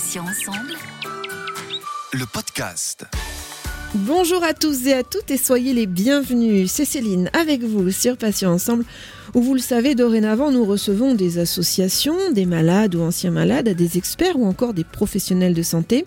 Patients ensemble. Le podcast. Bonjour à tous et à toutes et soyez les bienvenus. C'est Céline avec vous sur Patients Ensemble où vous le savez dorénavant nous recevons des associations, des malades ou anciens malades, des experts ou encore des professionnels de santé.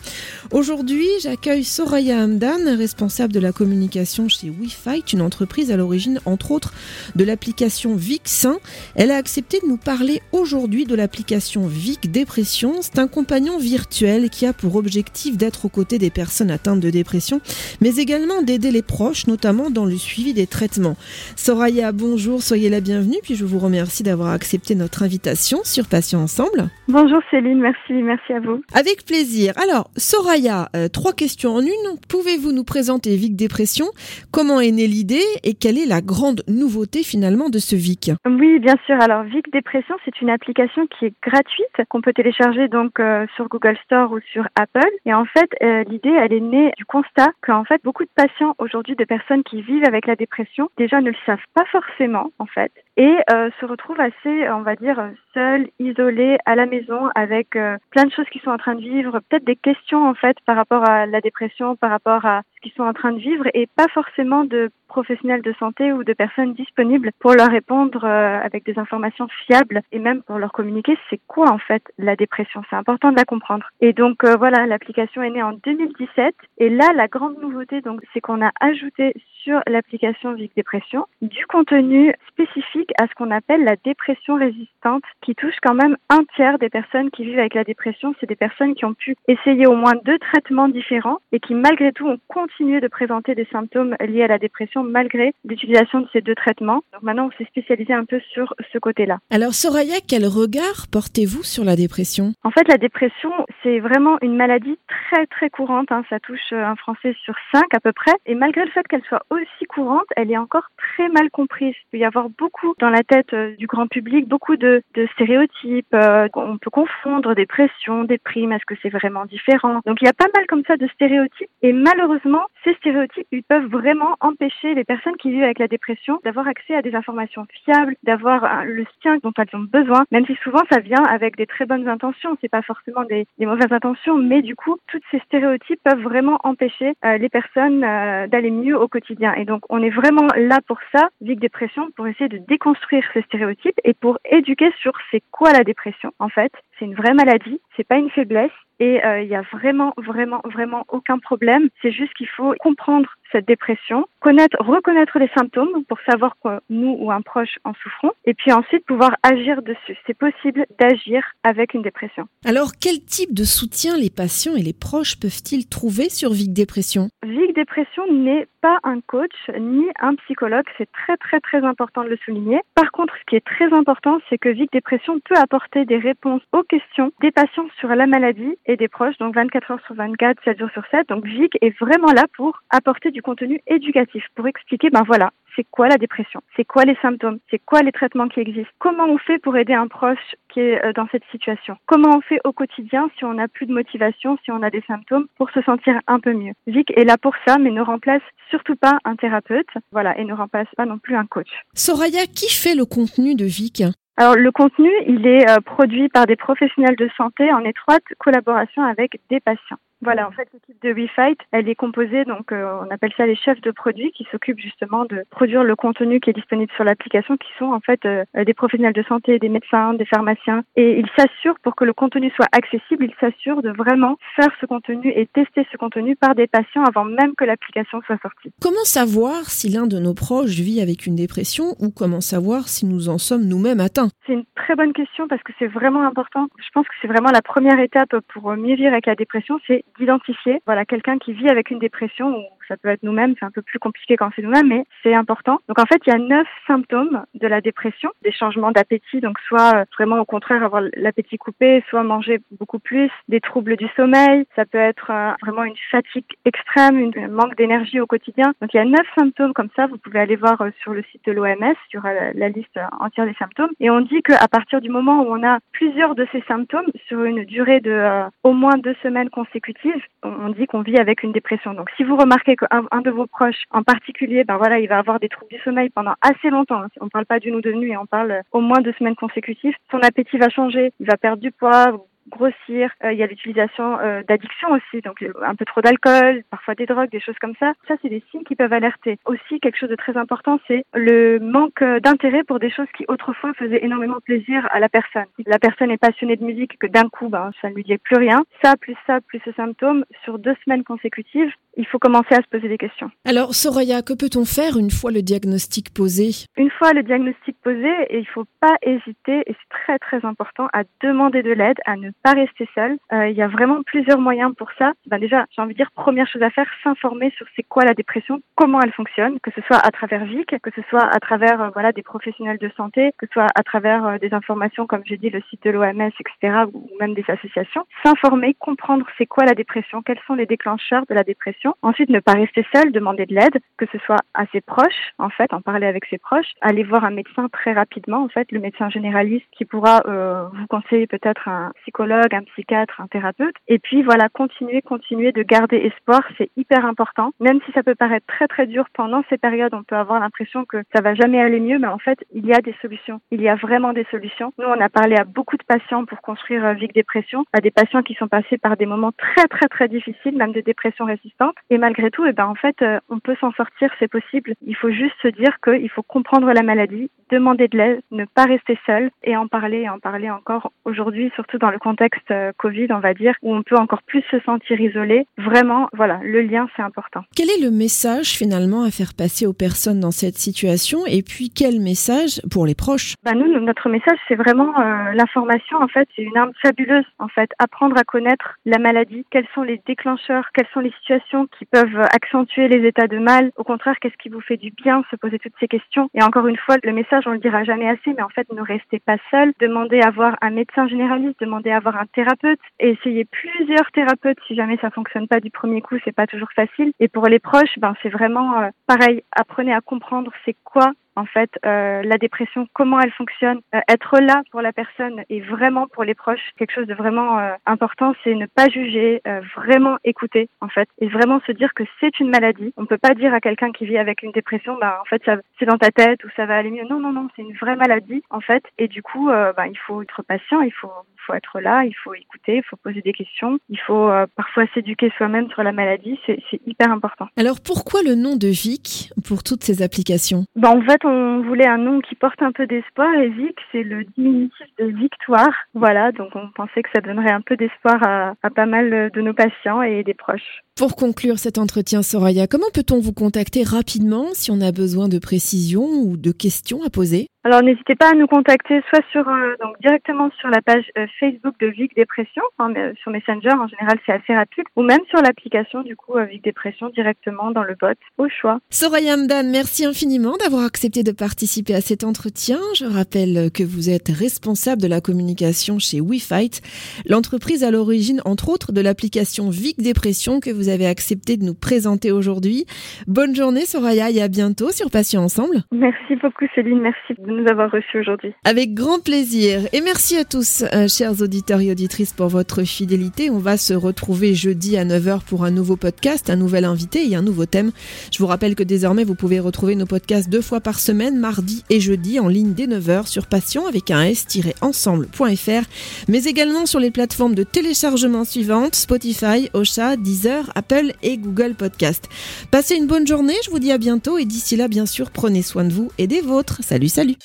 Aujourd'hui j'accueille Soraya Hamdan, responsable de la communication chez WeFight, une entreprise à l'origine entre autres de l'application Vixin. Elle a accepté de nous parler aujourd'hui de l'application Vic Dépression. C'est un compagnon virtuel qui a pour objectif d'être aux côtés des personnes atteintes de dépression mais également d'aider les proches, notamment dans le suivi des traitements. Soraya, bonjour, soyez la bienvenue, puis je vous remercie d'avoir accepté notre invitation sur Patients Ensemble. Bonjour Céline, merci, merci à vous. Avec plaisir. Alors, Soraya, euh, trois questions en une. Pouvez-vous nous présenter Vic Dépression? Comment est née l'idée et quelle est la grande nouveauté finalement de ce Vic? Oui, bien sûr. Alors, Vic Dépression, c'est une application qui est gratuite, qu'on peut télécharger donc euh, sur Google Store ou sur Apple. Et en fait, euh, l'idée, elle est née du constat qu'en en fait, beaucoup de patients aujourd'hui, de personnes qui vivent avec la dépression, déjà ne le savent pas forcément, en fait, et euh, se retrouvent assez, on va dire, seuls, isolés à la maison, avec euh, plein de choses qu'ils sont en train de vivre, peut-être des questions, en fait, par rapport à la dépression, par rapport à ce qu'ils sont en train de vivre, et pas forcément de professionnels de santé ou de personnes disponibles pour leur répondre euh, avec des informations fiables et même pour leur communiquer c'est quoi en fait la dépression. C'est important de la comprendre. Et donc euh, voilà, l'application est née en 2017 et là la grande nouveauté donc c'est qu'on a ajouté sur l'application Vic Dépression du contenu spécifique à ce qu'on appelle la dépression résistante qui touche quand même un tiers des personnes qui vivent avec la dépression. C'est des personnes qui ont pu essayer au moins deux traitements différents et qui malgré tout ont continué de présenter des symptômes liés à la dépression malgré l'utilisation de ces deux traitements. Donc maintenant, on s'est spécialisé un peu sur ce côté-là. Alors Soraya, quel regard portez-vous sur la dépression? En fait, la dépression, c'est vraiment une maladie très très courante. Hein. Ça touche un Français sur cinq à peu près. Et malgré le fait qu'elle soit aussi courante, elle est encore très mal comprise. Il peut y avoir beaucoup dans la tête euh, du grand public, beaucoup de, stéréotypes. Euh, on peut confondre dépression, déprime. Est-ce que c'est vraiment différent? Donc il y a pas mal comme ça de stéréotypes. Et malheureusement, ces stéréotypes, ils peuvent vraiment empêcher les personnes qui vivent avec la dépression d'avoir accès à des informations fiables, d'avoir le soutien dont elles ont besoin, même si souvent ça vient avec des très bonnes intentions. C'est pas forcément des, mauvaises intentions, mais du coup, toutes ces stéréotypes peuvent vraiment empêcher euh, les personnes euh, d'aller mieux au quotidien. Et donc, on est vraiment là pour ça, Vic Dépression, pour essayer de déconstruire ces stéréotypes et pour éduquer sur c'est quoi la dépression. En fait, c'est une vraie maladie, c'est pas une faiblesse et euh, il n'y a vraiment, vraiment, vraiment aucun problème. C'est juste qu'il faut comprendre cette dépression, connaître, reconnaître les symptômes pour savoir que nous ou un proche en souffrons, et puis ensuite pouvoir agir dessus. C'est possible d'agir avec une dépression. Alors, quel type de soutien les patients et les proches peuvent-ils trouver sur Vic Dépression? Vic Dépression n'est pas un coach ni un psychologue, c'est très très très important de le souligner. Par contre, ce qui est très important, c'est que Vic Dépression peut apporter des réponses aux questions des patients sur la maladie et des proches, donc 24 heures sur 24, 7 jours sur 7. Donc Vic est vraiment là pour apporter du contenu éducatif, pour expliquer, ben voilà, c'est quoi la dépression, c'est quoi les symptômes, c'est quoi les traitements qui existent, comment on fait pour aider un proche qui est euh, dans cette situation, comment on fait au quotidien si on n'a plus de motivation, si on a des symptômes, pour se sentir un peu mieux? Vic est là pour ça, mais ne remplace surtout pas un thérapeute, voilà, et ne remplace pas non plus un coach. Soraya, qui fait le contenu de Vic? Alors le contenu, il est euh, produit par des professionnels de santé en étroite collaboration avec des patients. Voilà, en fait, l'équipe de WeFight, elle est composée, donc euh, on appelle ça les chefs de produits qui s'occupent justement de produire le contenu qui est disponible sur l'application, qui sont en fait euh, des professionnels de santé, des médecins, des pharmaciens. Et ils s'assurent, pour que le contenu soit accessible, ils s'assurent de vraiment faire ce contenu et tester ce contenu par des patients avant même que l'application soit sortie. Comment savoir si l'un de nos proches vit avec une dépression ou comment savoir si nous en sommes nous-mêmes atteints? C'est une très bonne question parce que c'est vraiment important. Je pense que c'est vraiment la première étape pour mieux vivre avec la dépression, c'est d'identifier voilà quelqu'un qui vit avec une dépression ou ça peut être nous-mêmes, c'est un peu plus compliqué quand c'est nous-mêmes, mais c'est important. Donc en fait, il y a neuf symptômes de la dépression, des changements d'appétit, donc soit euh, vraiment au contraire avoir l'appétit coupé, soit manger beaucoup plus, des troubles du sommeil, ça peut être euh, vraiment une fatigue extrême, un manque d'énergie au quotidien. Donc il y a neuf symptômes comme ça, vous pouvez aller voir euh, sur le site de l'OMS, sur la liste entière des symptômes, et on dit qu'à partir du moment où on a plusieurs de ces symptômes sur une durée de au moins deux semaines consécutives, on dit qu'on vit avec une dépression. Donc si vous remarquez qu'un un de vos proches en particulier, ben voilà, il va avoir des troubles du sommeil pendant assez longtemps. Hein. On ne parle pas d'une ou deux nuits, on parle au moins de semaines consécutives. Son appétit va changer, il va perdre du poids, grossir. il y a l'utilisation d'addiction aussi, donc un peu trop d'alcool, parfois des drogues, des choses comme ça. Ça, c'est des signes qui peuvent alerter. Aussi, quelque chose de très important, c'est le manque d'intérêt pour des choses qui autrefois faisaient énormément plaisir à la personne. Si la personne est passionnée de musique que d'un coup, ben, ça ne lui dit plus rien, ça, plus ça, plus ce symptôme, sur deux semaines consécutives, il faut commencer à se poser des questions. Alors, Soraya, que peut-on faire une fois le diagnostic posé? Une fois le diagnostic posé, il ne faut pas hésiter, et c'est très très important, à demander de l'aide, à ne pas rester seul. Euh, il y a vraiment plusieurs moyens pour ça. Ben déjà, j'ai envie de dire, première chose à faire, s'informer sur c'est quoi la dépression, comment elle fonctionne, que ce soit à travers VIC, que ce soit à travers euh, voilà des professionnels de santé, que ce soit à travers euh, des informations comme j'ai dit le site de l'OMS, etc., ou même des associations. S'informer, comprendre c'est quoi la dépression, quels sont les déclencheurs de la dépression Ensuite, ne pas rester seul, demander de l'aide, que ce soit à ses proches, en fait, en parler avec ses proches, aller voir un médecin très rapidement, en fait, le médecin généraliste qui pourra euh, vous conseiller peut-être un psychologue, un psychiatre, un thérapeute. Et puis voilà, continuer, continuer de garder espoir, c'est hyper important. Même si ça peut paraître très très dur pendant ces périodes, on peut avoir l'impression que ça va jamais aller mieux, mais en fait, il y a des solutions. Il y a vraiment des solutions. Nous, on a parlé à beaucoup de patients pour construire euh, Vic Dépression, à des patients qui sont passés par des moments très très très difficiles, même de dépression résistante et malgré tout, eh ben, en fait, euh, on peut s'en sortir, c'est possible. Il faut juste se dire qu'il faut comprendre la maladie, demander de l'aide, ne pas rester seul et en parler et en parler encore aujourd'hui, surtout dans le contexte euh, Covid, on va dire, où on peut encore plus se sentir isolé. Vraiment, voilà, le lien, c'est important. Quel est le message finalement à faire passer aux personnes dans cette situation et puis quel message pour les proches? Ben, Nous, notre message, c'est vraiment euh, l'information. En fait, c'est une arme fabuleuse. En fait, apprendre à connaître la maladie, quels sont les déclencheurs, quelles sont les situations qui peuvent accentuer les états de mal. Au contraire, qu'est-ce qui vous fait du bien? Se poser toutes ces questions. Et encore une fois, le message, on le dira jamais assez, mais en fait, ne restez pas seul. Demandez à voir un médecin généraliste, demandez à voir un thérapeute. Et essayez plusieurs thérapeutes si jamais ça fonctionne pas du premier coup, c'est pas toujours facile. Et pour les proches, ben c'est vraiment euh, pareil. Apprenez à comprendre c'est quoi en fait euh, la dépression, comment elle fonctionne, euh, être là pour la personne et vraiment pour les proches, quelque chose de vraiment important, c'est ne pas juger, vraiment écouter en fait et vraiment se dire que c'est une maladie. On peut pas dire à quelqu'un qui vit avec une dépression, bah en fait c'est dans ta tête ou ça va aller mieux. Non non non, c'est une vraie maladie en fait et du coup bah, il faut être patient, il faut faut être là, il faut écouter, il faut poser des questions, il faut parfois s'éduquer soi-même sur la maladie, c'est hyper important. Alors pourquoi le nom de Vic pour toutes ces applications? Bah, En fait, on voulait un nom qui porte un peu d'espoir et Vic, c'est le diminutif de victoire. Voilà, donc on pensait que ça donnerait un peu d'espoir à, à pas mal de nos patients et des proches. Pour conclure cet entretien, Soraya, comment peut-on vous contacter rapidement si on a besoin de précisions ou de questions à poser alors n'hésitez pas à nous contacter soit sur euh, donc directement sur la page euh, Facebook de Vic Dépression, euh, sur Messenger en général c'est assez rapide, ou même sur l'application du coup Vic Dépression directement dans le bot au choix. Soraya Mdan, merci infiniment d'avoir accepté de participer à cet entretien. Je rappelle que vous êtes responsable de la communication chez WeFight, l'entreprise à l'origine entre autres de l'application Vic Dépression que vous avez accepté de nous présenter aujourd'hui. Bonne journée Soraya et à bientôt sur Patient Ensemble. Merci beaucoup Céline, merci nous avoir reçus aujourd'hui. Avec grand plaisir. Et merci à tous, euh, chers auditeurs et auditrices, pour votre fidélité. On va se retrouver jeudi à 9h pour un nouveau podcast, un nouvel invité et un nouveau thème. Je vous rappelle que désormais, vous pouvez retrouver nos podcasts deux fois par semaine, mardi et jeudi, en ligne dès 9h sur passion avec un s-ensemble.fr, mais également sur les plateformes de téléchargement suivantes, Spotify, Ocha, Deezer, Apple et Google Podcast. Passez une bonne journée, je vous dis à bientôt et d'ici là, bien sûr, prenez soin de vous et des vôtres. Salut, salut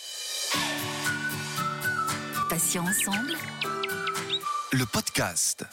ensemble. Le podcast.